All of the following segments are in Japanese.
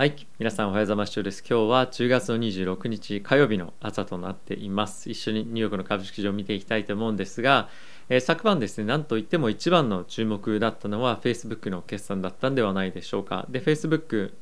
はい皆さんおはようございます。今日は10月の26日火曜日の朝となっています。一緒にニューヨークの株式市場を見ていきたいと思うんですが、えー、昨晩ですね何といっても一番の注目だったのは Facebook の決算だったんではないでしょうか。で Facebook、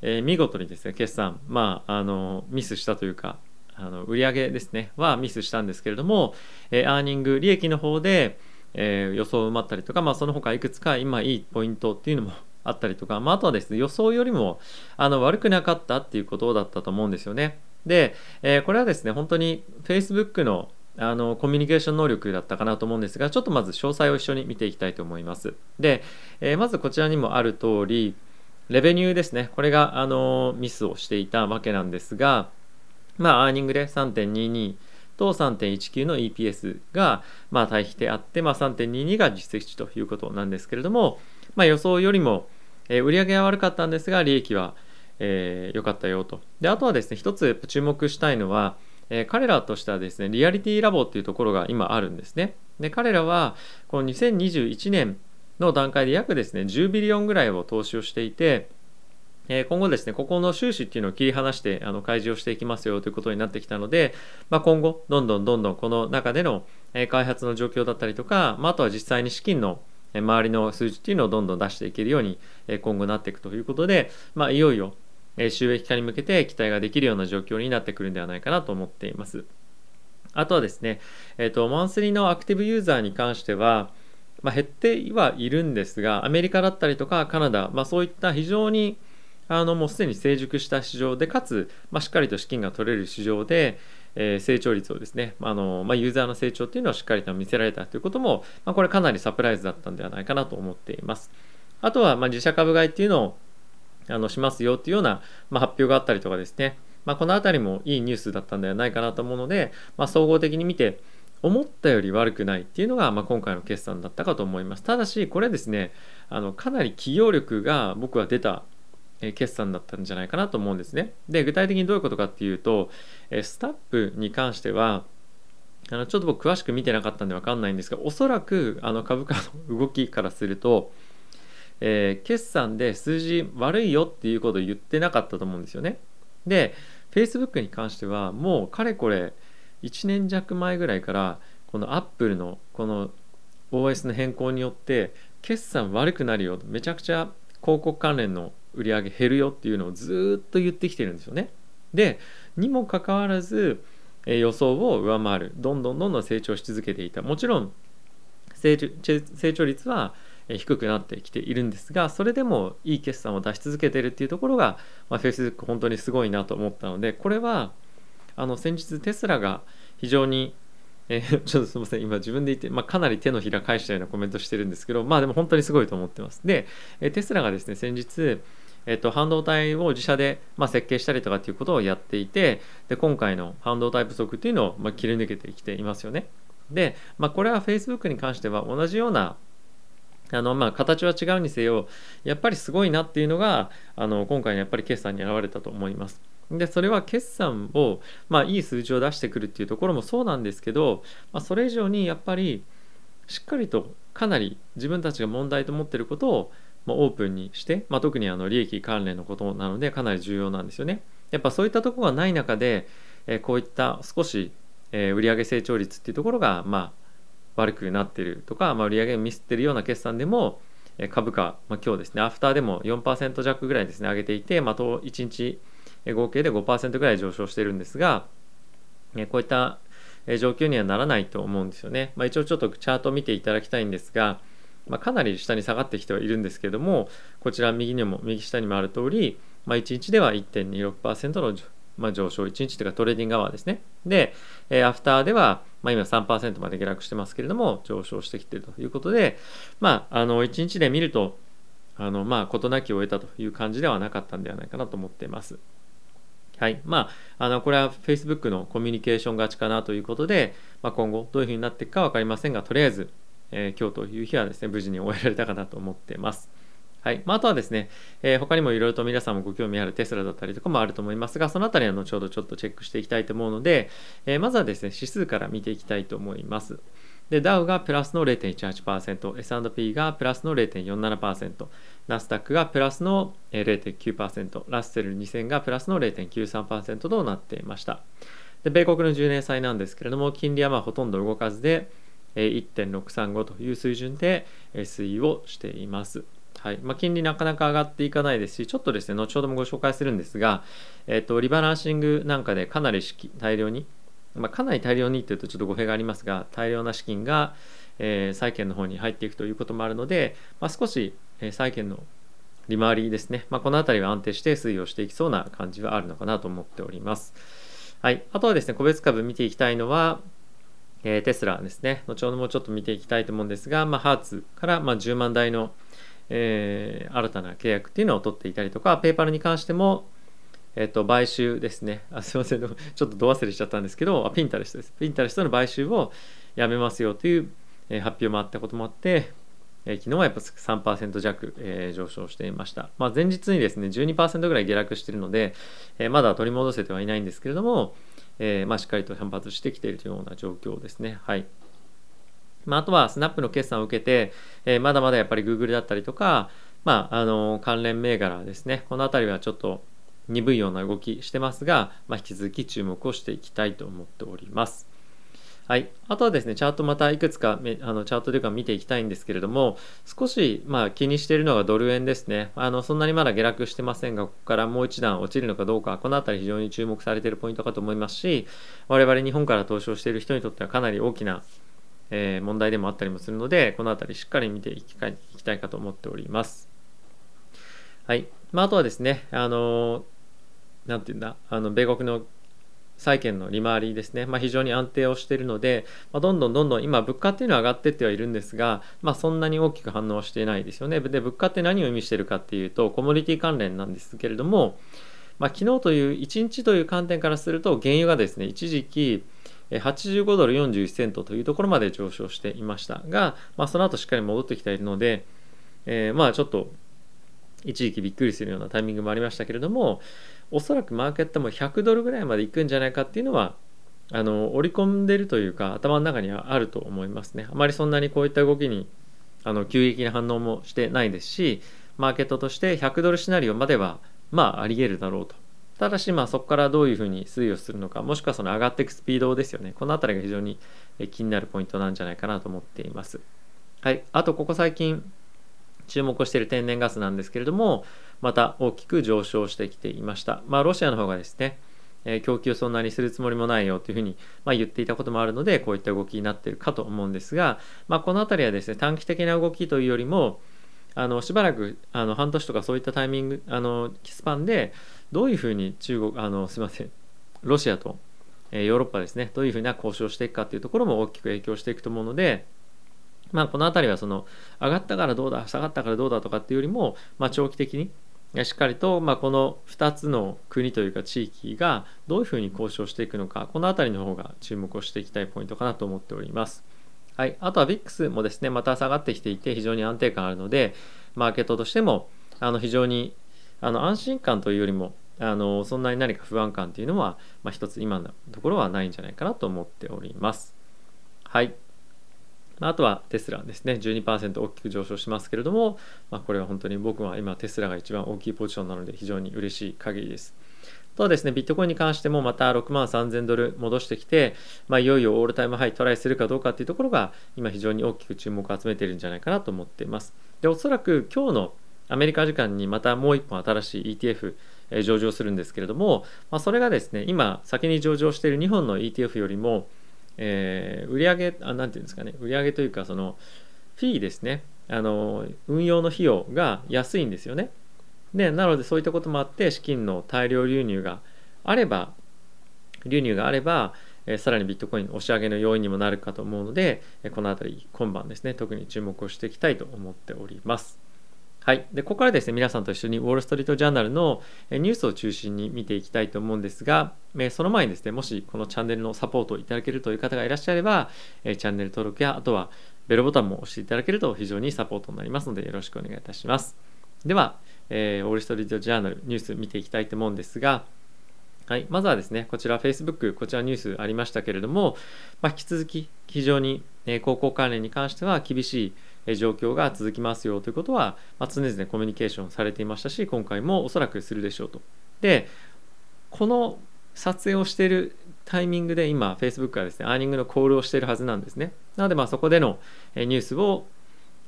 えー、見事にですね決算まああのミスしたというかあの売上ですねはミスしたんですけれども、えー、アーニング利益の方で、えー、予想を埋まったりとか、まあ、その他いくつか今いいポイントっていうのもあったりとか、まあ、あとはですね予想よりもあの悪くなかったっていうことだったと思うんですよね。で、えー、これはですね本当に Facebook のあのコミュニケーション能力だったかなと思うんですがちょっとまず詳細を一緒に見ていきたいと思います。で、えー、まずこちらにもある通りレベニューですねこれがあのミスをしていたわけなんですがまあアーニングで3.22と3.19の EPS が、まあ、対比であって、まあ、3.22が実績値ということなんですけれども、まあ、予想よりも、えー、売上は悪かったんですが利益は良、えー、かったよと。であとはですね一つ注目したいのは、えー、彼らとしてはですねリアリティラボっていうところが今あるんですね。で彼らはこの2021年の段階で約ですね10ビリオンぐらいを投資をしていてえ今後ですね、ここの収支っていうのを切り離してあの開示をしていきますよということになってきたので、まあ、今後、どんどんどんどんこの中での開発の状況だったりとか、まあ、あとは実際に資金の周りの数字っていうのをどんどん出していけるように今後なっていくということで、まあ、いよいよ収益化に向けて期待ができるような状況になってくるんではないかなと思っています。あとはですね、えっ、ー、と、マンスリーのアクティブユーザーに関しては、まあ、減ってはいるんですが、アメリカだったりとかカナダ、まあ、そういった非常にあのもうすでに成熟した市場でかつ、まあ、しっかりと資金が取れる市場で、え、成長率をですねあの、まあ、ユーザーの成長っていうのをしっかりと見せられたということも、まあ、これかなりサプライズだったんではないかなと思っています。あとは、ま、自社株買いっていうのをあのしますよっていうような、ま、発表があったりとかですね、まあ、この辺りもいいニュースだったんではないかなと思うので、まあ、総合的に見て思ったより悪くないっていうのが、まあ、今回の決算だったかと思います。ただし、これですね、あのかなり企業力が僕は出た決算だったんじゃないかなと思うんですね。で具体的にどういうことかっていうとスタップに関してはあのちょっと僕詳しく見てなかったんで分かんないんですがおそらくあの株価の動きからすると、えー、決算で数字悪いよっていうことを言ってなかったと思うんですよね。で Facebook に関してはもうかれこれ1年弱前ぐらいからこの Apple のこの OS の変更によって決算悪くなるよめちゃくちゃ広告関連の売り上げ減るよっていうのをずっと言ってきてるんですよね。でにもかかわらず、え予想を上回るどんどんどんどん成長し続けていたもちろん成長率は低くなってきているんですがそれでもいい決算を出し続けてるっていうところが、まあ、Facebook 本当にすごいなと思ったのでこれはあの先日テスラが非常にえー、ちょっとすみません、今自分で言って、まあ、かなり手のひら返したようなコメントしてるんですけど、まあでも本当にすごいと思ってます。で、えテスラがですね、先日、えっと、半導体を自社で、まあ、設計したりとかっていうことをやっていてで今回の半導体不足っていうのを、まあ、切り抜けてきていますよね。で、まあ、これは Facebook に関しては同じようなあのまあ形は違うにせよやっぱりすごいなっていうのがあの今回のやっぱり決算に現れたと思います。でそれは決算を、まあ、いい数字を出してくるっていうところもそうなんですけど、まあ、それ以上にやっぱりしっかりとかなり自分たちが問題と思っていることをまオープンにして、まあ、特にあの利益関連のことなのでかなり重要なんですよね。やっぱそういったところがない中で、えこういった少し、え売上成長率っていうところが、まあ、悪くなってるとか、まあ、売上ミスってるような決算でも株価、まあ、今日ですねアフターでも4%弱ぐらいですね上げていて、まあ、1日合計で5%ぐらい上昇してるんですがこういった状況にはならないと思うんですよね、まあ、一応ちょっとチャートを見ていただきたいんですがまあ、かなり下に下がってきてはいるんですけどもこちら右にも右下にもある通り、まあ、1日では1.26%の、まあ、上昇1日というか trading hour ですねで、え、アフターでは、まあ、今3%まで下落してますけれども上昇してきているということで、まあ、あの1日で見るとあのまあ事なきを得たという感じではなかったんではないかなと思っています。はい。まあ、あの、これは Facebook のコミュニケーション勝ちかなということで、まあ、今後どういうふうになっていくか分かりませんが、とりあえず、えー、今日という日はですね、無事に終えられたかなと思ってます。はい。まあ、あとはですね、えー、他にもいろいろと皆さんもご興味あるテスラだったりとかもあると思いますが、そのあたりは後ほどちょっとチェックしていきたいと思うので、えー、まずはですね、指数から見ていきたいと思います。で、ダウがプラスの0.18%、S&P がプラスの0.47%、ナスダックがプラスの0.9%ラッセル2000がプラスの0.93%となっていました。で米国の10年債なんですけれども金利はまあほとんど動かずで1.635という水準で推移をしています。はい。まあ、金利なかなか上がっていかないですし、ちょっとですね、後ほどもご紹介するんですが、えっと、リバランシングなんかでかなり大量に、まあ、かなり大量にっていうとちょっと語弊がありますが、大量な資金が、えー、債券の方に入っていくということもあるので、まあ、少し、債券の利回りですね、まあ、この辺りは安定して推移をしていきそうな感じはあるのかなと思っております。はい、あとはですね、個別株見ていきたいのは、えー、テスラですね、後ほどもちょっと見ていきたいと思うんですが、まあ、ハーツからま10万台のえー、新たな契約っていうのを取っていたりとか、ペーパルに関しても、えっ、と、買収ですね。あすいません、ちょっとど忘れしちゃったんですけど、ピンタレストです。ピンタレストの買収をやめますよという、え、発表もあったこともあって、えー、昨日はやっぱ3%弱、えー、上昇していました。まあ、前日にですね、12%ぐらい下落しているので、えー、まだ取り戻せてはいないんですけれども、えーまあ、しっかりと反発してきているというような状況ですね。はい。まあ、あとはスナップの決算を受けて、えー、まだまだやっぱり Google だったりとか、まあ、あの関連銘柄ですねこの辺りはちょっと鈍いような動きしてますが、まあ、引き続き注目をしていきたいと思っております。はい、あとはですねチャートまたいくつかあのチャートというか見ていきたいんですけれども少しまあ気にしているのがドル円ですねあのそんなにまだ下落してませんがここからもう一段落ちるのかどうかこの辺り非常に注目されているポイントかと思いますし我々日本から投資をしている人にとってはかなり大きなえー、問題でもあったりもするので、この辺りしっかり見ていきたいかと思っております。はい。まあ、あとはですね、あの、なんていうんだ、あの、米国の債券の利回りですね、まあ、非常に安定をしているので、まあ、どんどんどんどん今物価っていうのは上がってってはいるんですが、まあ、そんなに大きく反応していないですよね。で物価って何を意味してるかっていうとコモディティ関連なんですけれども、まあ、昨日という1日という観点からすると原油がですね一時期85ドル41セントというところまで上昇していましたが、まあ、その後しっかり戻ってきているので、えー、まあちょっと一時期びっくりするようなタイミングもありましたけれどもおそらくマーケットも100ドルぐらいまでいくんじゃないかっていうのはあの織り込んでるというか頭の中にはあると思いますね。あまりそんなにこういった動きにあの急激な反応もしてないですしマーケットとして100ドルシナリオまではまああり得るだろうと。ただしまあそこからどういうふうに推移をするのかもしくはその上がっていくスピードですよね。この辺りが非常に気になるポイントなんじゃないかなと思っています。はい。あとここ最近注目している天然ガスなんですけれどもまた大きく上昇してきていました。まあロシアの方がですねえ供給そんなにするつもりもないよというふうに、まあ、言っていたこともあるのでこういった動きになっているかと思うんですが、まあ、この辺りはですね短期的な動きというよりもあのしばらくあの半年とかそういったタイミングあのスパンでどういうふうに中国あのすみませんロシアと、えヨーロッパですねどういうふうな交渉していくかっていうところも大きく影響していくと思うのでまあこの辺りはその上がったからどうだ下がったからどうだとかっていうよりも、まあ、長期的にしっかりと、まあ、この2つの国というか地域がどういうふうに交渉していくのかこの辺りの方が注目をしていきたいポイントかなと思っております。はい、あとは VIX もですねまた下がってきていて非常に安定感あるのでマーケットとしてもあの非常にあの安心感というよりもあのそんなに何か不安感っていうのは、まあ、一つ今のところはないんじゃないかなと思っております。はい。まあとはテスラですね、12%大きく上昇しますけれども、まあ、これは本当に僕は今テスラが一番大きいポジションなので非常に嬉しい限りです。あとはですね、ビットコインに関してもまた6万3000ドル戻してきて、まあ、いよいよオールタイムハイトライするかどうかっていうところが今非常に大きく注目を集めているんじゃないかなと思っています。で、おそらく今日のアメリカ時間にまたもう1本新しい ETF 上場するんですけれども、まあ、それがですね今先に上場している2本の ETF よりも、えー、売上あなんていうんですかね。売上というかそのフィーですね。あの運用の費用が安いんですよね。でなのでそういったこともあって資金の大量流入があれば流入があれば、えー、さらにビットコイン押し上げの要因にもなるかと思うので、この辺り今晩ですね特に注目をしていきたいと思っております。はい。で、ここからですね、皆さんと一緒にウォール・ストリート・ジャーナルのニュースを中心に見ていきたいと思うんですが、その前にですね、もしこのチャンネルのサポートをいただけるという方がいらっしゃれば、チャンネル登録や、あとはベルボタンも押していただけると非常にサポートになりますので、よろしくお願いいたします。では、え、ウォール・ストリート・ジャーナルニュース見ていきたいと思うんですが、はい、まずはですね、こちら Facebook、こちらニュースありましたけれども、まあ、引き続き非常にえ高校関連に関しては厳しい状況が続きますよということは、まあ、常々コミュニケーションされていましたし今回もおそらくするでしょうと。でこの撮影をしているタイミングで今 Facebook はですねアーニングのコールをしているはずなんですね。なのでまあそこでのニュースを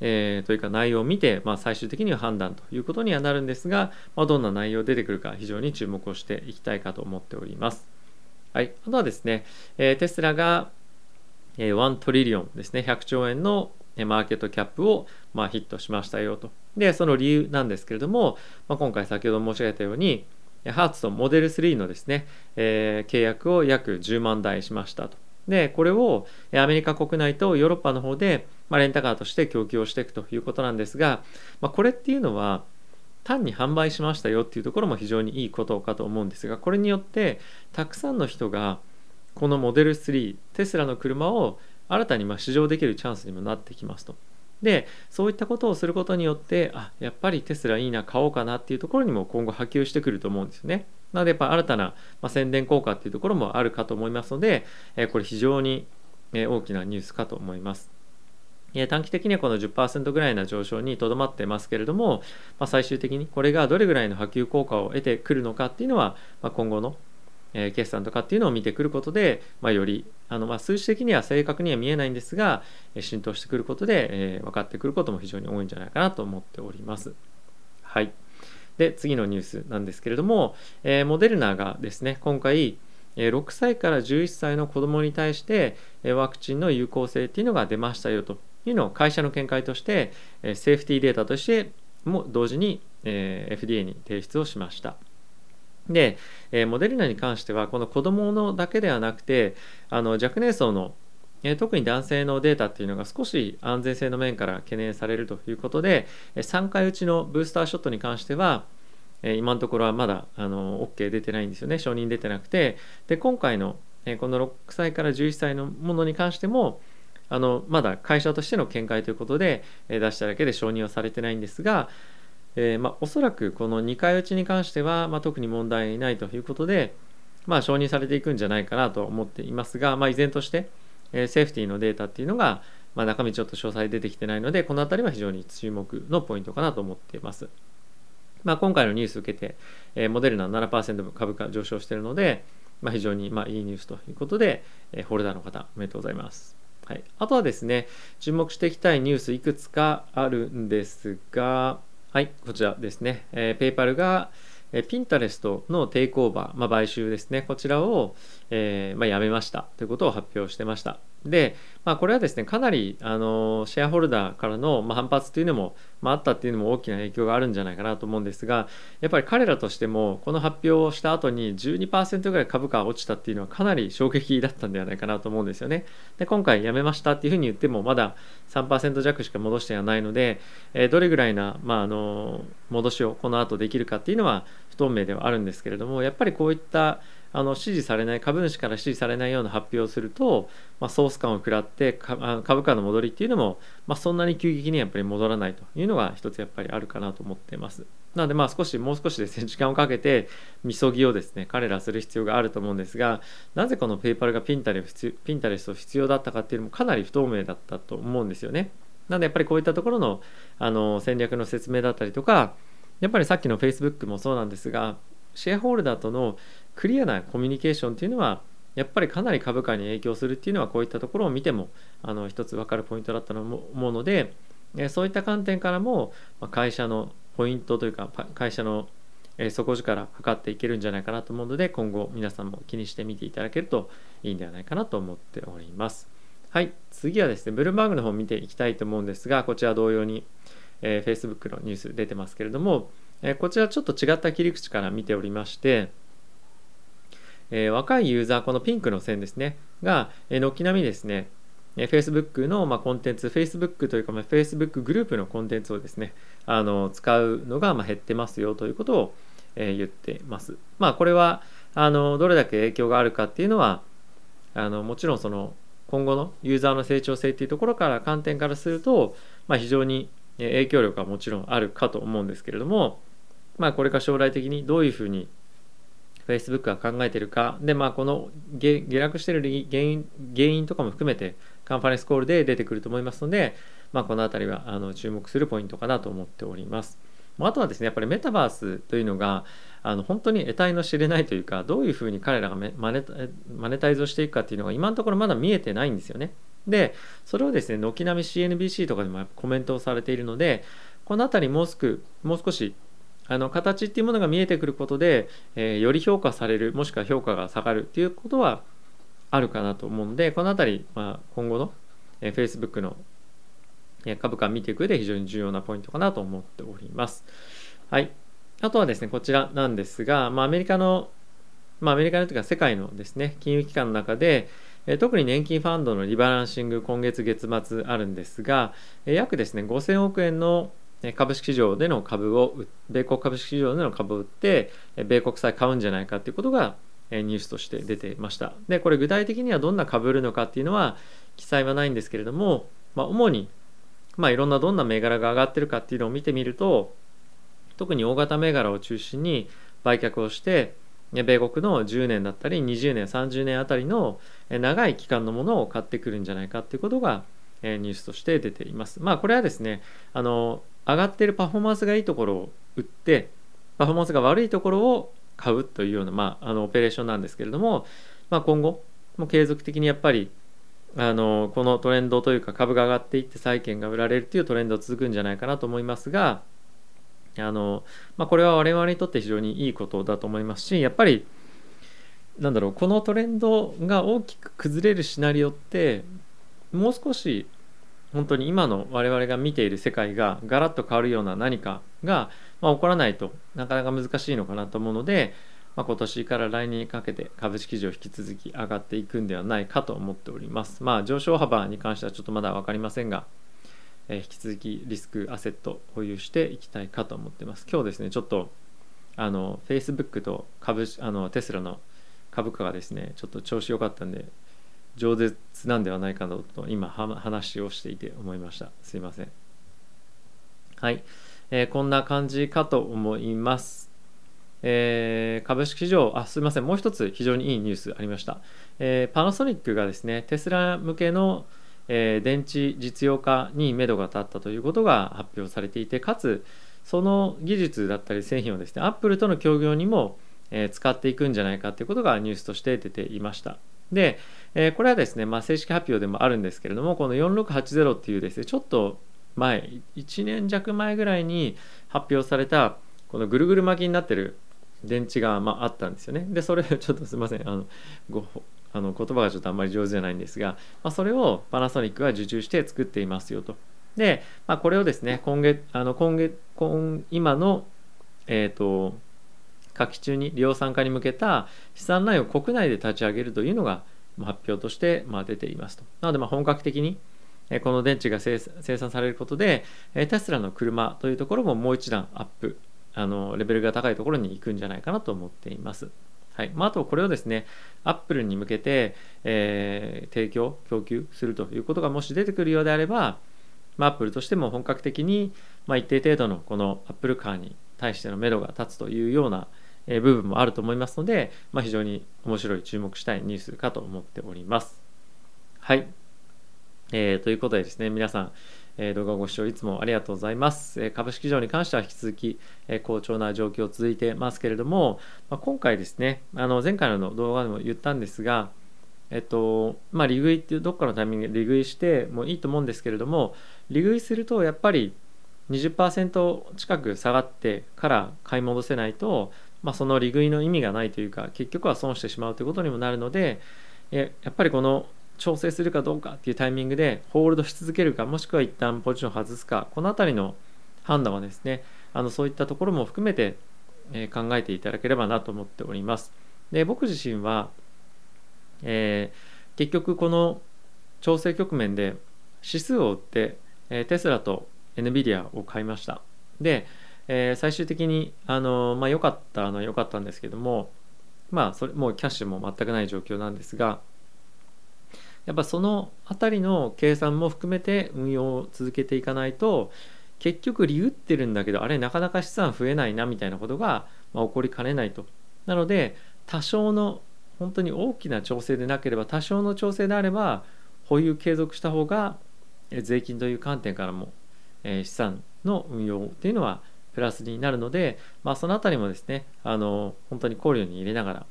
えー、というか内容を見て、まあ、最終的には判断ということにはなるんですが、まあ、どんな内容出てくるか非常に注目をしていきたいかと思っております。はい、あとはですね、えー、テスラが、1トリリオンですね、100兆円のマーケットキャップを、ま、ヒットしましたよと。で、その理由なんですけれども、まあ、今回先ほど申し上げたように、ハーツとモデル3のですね、えー、契約を約10万台しましたと。で、これをアメリカ国内とヨーロッパの方で、まあ、レンタカーとして供給をしていくということなんですが、まあ、これっていうのは単に販売しましたよっていうところも非常にいいことかと思うんですがこれによってたくさんの人がこのモデル3テスラの車を新たにま試乗できるチャンスにもなってきますと。でそういったことをすることによってあやっぱりテスラいいな買おうかなっていうところにも今後波及してくると思うんですよね。なのでやっぱ新たな、ま宣伝効果っていうところもあるかと思いますので、えこれ非常にえ大きなニュースかと思います。短期的にはこの10%ぐらいな上昇にとどまってますけれども、まあ、最終的にこれがどれぐらいの波及効果を得てくるのかっていうのは、まあ、今後のえ決算とかっていうのを見てくることで、まあ、よりあのまあ数字的には正確には見えないんですが浸透してくることで、えー、分かってくることも非常に多いんじゃないかなと思っております。はい。で次のニュースなんですけれども、えー、モデルナがですね今回6歳から11歳の子どもに対してワクチンの有効性っていうのが出ましたよというのを会社の見解としてセーフティーデータとしても同時に FDA に提出をしました。でえ、モデルナに関してはこの子どものだけではなくてあの若年層のえ特に男性のデータっていうのが少し安全性の面から懸念されるということで3回打ちのブースターショットに関しては今のところはまだあの OK 出てないんですよね。承認出てなくて。で今回のこの6歳から11歳のものに関してもあのまだ会社としての見解ということで出しただけで承認はされてないんですが、えー、まあ、おそらくこの2回打ちに関しては、まあ、特に問題ないということで、まあ、承認されていくんじゃないかなと思っていますが、ま、依然として、えー、セーフティーのデータっていうのが、ま、中身ちょっと詳細出てきてないのでこの辺りは非常に注目のポイントかなと思っています。ま、今回のニュースを受けて、えー、モデルナ7%株価上昇しているので、ま、非常にまいいニュースということで、え、ホルダーの方おめでとうございます。はい、あとはですね、注目していきたいニュースいくつかあるんですが、はい、こちらですね、えー、ペイパルが、えピンタレストのテイクオーバー、まあ、買収ですね、こちらを、えーまあ、やめました。ということを発表してました。で、まあ、これはですね、かなりあのシェアホルダーからの、ま、反発というのも、まあ、ったっていうのも大きな影響があるんじゃないかなと思うんですが、やっぱり彼らとしても、この発表をした後に12%ぐらい株価が落ちたっていうのはかなり衝撃だったんではないかなと思うんですよね。で、今回やめましたっていうふうに言っても、まだ3%弱しか戻してはないので、え、どれぐらいな、まあ、あの戻しをこの後できるかっていうのは不透明ではあるんですけれども、やっぱりこういったあの支持されない株主から支持されないような発表をすると、まあ、ソース感を食らって株価の戻りっていうのも、まあ、そんなに急激にやっぱり戻らないというのが一つやっぱりあるかなと思っています。なのでまあ少しもう少しですね時間をかけてみそぎをですね彼らする必要があると思うんですがなぜこのペイパルがピンタレピンタレスト必要だったかっていうのもかなり不透明だったと思うんですよね。なのでやっぱりこういったところのあの戦略の説明だったりとかやっぱりさっきの Facebook もそうなんですがシェアホールダーとのクリアなコミュニケーションっていうのはやっぱりかなり株価に影響するっていうのはこういったところを見てもあの一つ分かるポイントだったと思うのでそういった観点からも会社のポイントというか会社の底力測っていけるんじゃないかなと思うので今後皆さんも気にしてみていただけるといいんではないかなと思っております。はい、次はですね、ブルームバーグの方を見ていきたいと思うんですが、こちら同様に、えー、Facebook のニュース出てますけれども、えー、こちらちょっと違った切り口から見ておりまして、えー、若いユーザー、このピンクの線ですね、が、え、軒並みですね、え、Facebook の、まあ、コンテンツ、Facebook というか、まあ、Facebook グループのコンテンツをですね、あの使うのが、まあ、減ってますよということを、え、言ってます。まあ、これはあのどれだけ影響があるかっていうのは、あのもちろんその今後のユーザーの成長性っていうところから観点からすると、まあ、非常に影響力はもちろんあるかと思うんですけれども、まあ、これか将来的にどういうふうに Facebook が考えているかでまあこの下落している原因原因とかも含めてカンファレンスコールで出てくると思いますので、まあ、この辺りはあの注目するポイントかなと思っております。あとはですねやっぱりメタバースというのがあの本当に得体の知れないというかどういうふうに彼らがマネマネタイズをしていくかっていうのが今のところまだ見えてないんですよね。でそれをですね軒並み CNBC とかでもコメントをされているのでこの辺りもうすくもう少しあの形っていうものが見えてくることで、えー、より評価されるもしくは評価が下がるっていうことはあるかなと思うのでこの辺り、まあ、今後の、えー、Facebook の株価を見ていく上で非常に重要なポイントかなと思っております。はい。あとはですね、こちらなんですが、まあ、アメリカの、まあ、アメリカのというか世界のですね、金融機関の中で、え特に年金ファンドのリバランシング今月月末あるんですが、え約ですね5000億円の株式市場での株を米国株式市場での株を売って米国債買うんじゃないかということがニュースとして出ていましたでこれ具体的にはどんな株売るのかっていうのは記載はないんですけれども、まあ、主に、まあ、いろんなどんな銘柄が上がってるかっていうのを見てみると特に大型銘柄を中心に売却をして米国の10年だったり20年30年あたりの長い期間のものを買ってくるんじゃないかっていうことがニュースとして出ています。まあこれはですねあの上がってるパフォーマンスがいいところを売ってパフォーマンスが悪いところを買うというような、まあ、あのオペレーションなんですけれども、まあ、今後も継続的にやっぱりあのこのトレンドというか株が上がっていって債券が売られるというトレンド続くんじゃないかなと思いますがあの、まあ、これは我々にとって非常にいいことだと思いますしやっぱりなんだろうこのトレンドが大きく崩れるシナリオってもう少し本当に今の我々が見ている世界がガラッと変わるような何かが、まあ、起こらないとなかなか難しいのかなと思うので、まあ、今年から来年にかけて株式市場引き続き上がっていくんではないかと思っております。まあ、上昇幅に関してはちょっとまだ分かりませんが、えー、引き続きリスクアセット保有していきたいかと思ってます。今日ですね、ちょっとあの Facebook と株あのテスラの株価がですね、ちょっと調子良かったんで、饒舌なんではないかなと今話をしていて思いました。すいません。はい、えー、こんな感じかと思います。えー、株式市場あすみません。もう一つ非常にいいニュースありました、えー、パナソニックがですねテスラ向けの、えー、電池実用化に目処が立ったということが発表されていてかつその技術だったり製品をですねアップルとの協業にも、え使っていくんじゃないかということがニュースとして出ていました。で、え、これはですね、まあ、正式発表でもあるんですけれどもこの4680っていうですねちょっと前1年弱前ぐらいに発表されたこのぐるぐる巻きになってる電池がまああったんですよね。でそれちょっとすいませんあのごあの言葉がちょっとあんまり上手じゃないんですが、まあ、それをパナソニックが受注して作っていますよと。で、まあ、これをですね今月あの今月今今のえっ、ー、と夏季中に量産化に向けた資産ラインを国内で立ち上げるというのが発表として出ていますと。なのでま本格的にこの電池が生産されることでテスラの車というところももう一段アップあのレベルが高いところに行くんじゃないかなと思っています。はいまあ、あとこれをですね、アップルに向けて、えー、提供、供給するということがもし出てくるようであれば、ま、アップルとしても本格的に、まあ、一定程度のこのアップルカーに対しての目処が立つというような、部分もあると思いますので、まあ、非常に面白い注目したいニュースかと思っております。はい。えー、ということでですね、皆さん、えー、動画をご視聴いつもありがとうございます。えー、株式市場に関しては引き続き、え好調な状況続いてますけれども、まあ、今回ですね、あの前回の動画でも言ったんですが、えっと、まあ、利食いっていうどっかのタイミングで利食いしてもいいと思うんですけれども、利食いするとやっぱり20%近く下がってから買い戻せないと、まあ、その利食いの意味がないというか結局は損してしまうということにもなるのでやっぱりこの調整するかどうかっていうタイミングでホールドし続けるかもしくは一旦ポジションを外すかこの辺りの判断はですねあのそういったところも含めて、え考えていただければなと思っております。で僕自身は、えー、結局この調整局面で指数を売って、え、テスラと NVIDIA を買いました。でえー、最終的にあの、まあ、良かったのは良かったんですけどもまあそれもうキャッシュも全くない状況なんですがやっぱその辺りの計算も含めて運用を続けていかないと結局利打ってるんだけどあれなかなか資産増えないなみたいなことが、まあ、起こりかねないと。なので多少の本当に大きな調整でなければ多少の調整であれば保有継続した方が税金という観点からも資産の運用っていうのはプラスになるので、まあ、そのあたりもですねあの本当に考慮に入れながら、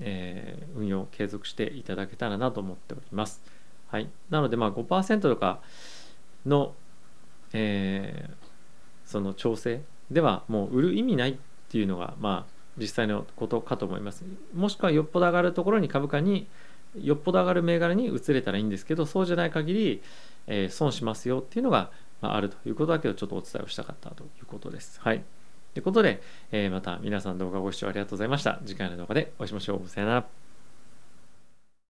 えー、運用継続していただけたらなと思っております。はい、なのでまあ5%とかの、えー、その調整ではもう売る意味ないっていうのがまあ実際のことかと思います。もしくはよっぽど上がるところに株価によっぽど上がる銘柄に移れたらいいんですけどそうじゃない限り、えー、損しますよっていうのが、あるということだけをちょっとお伝えをしたかったということです。はい。ということで、えー、また皆さん動画ご視聴ありがとうございました。次回の動画でお会いしましょう。さよなら。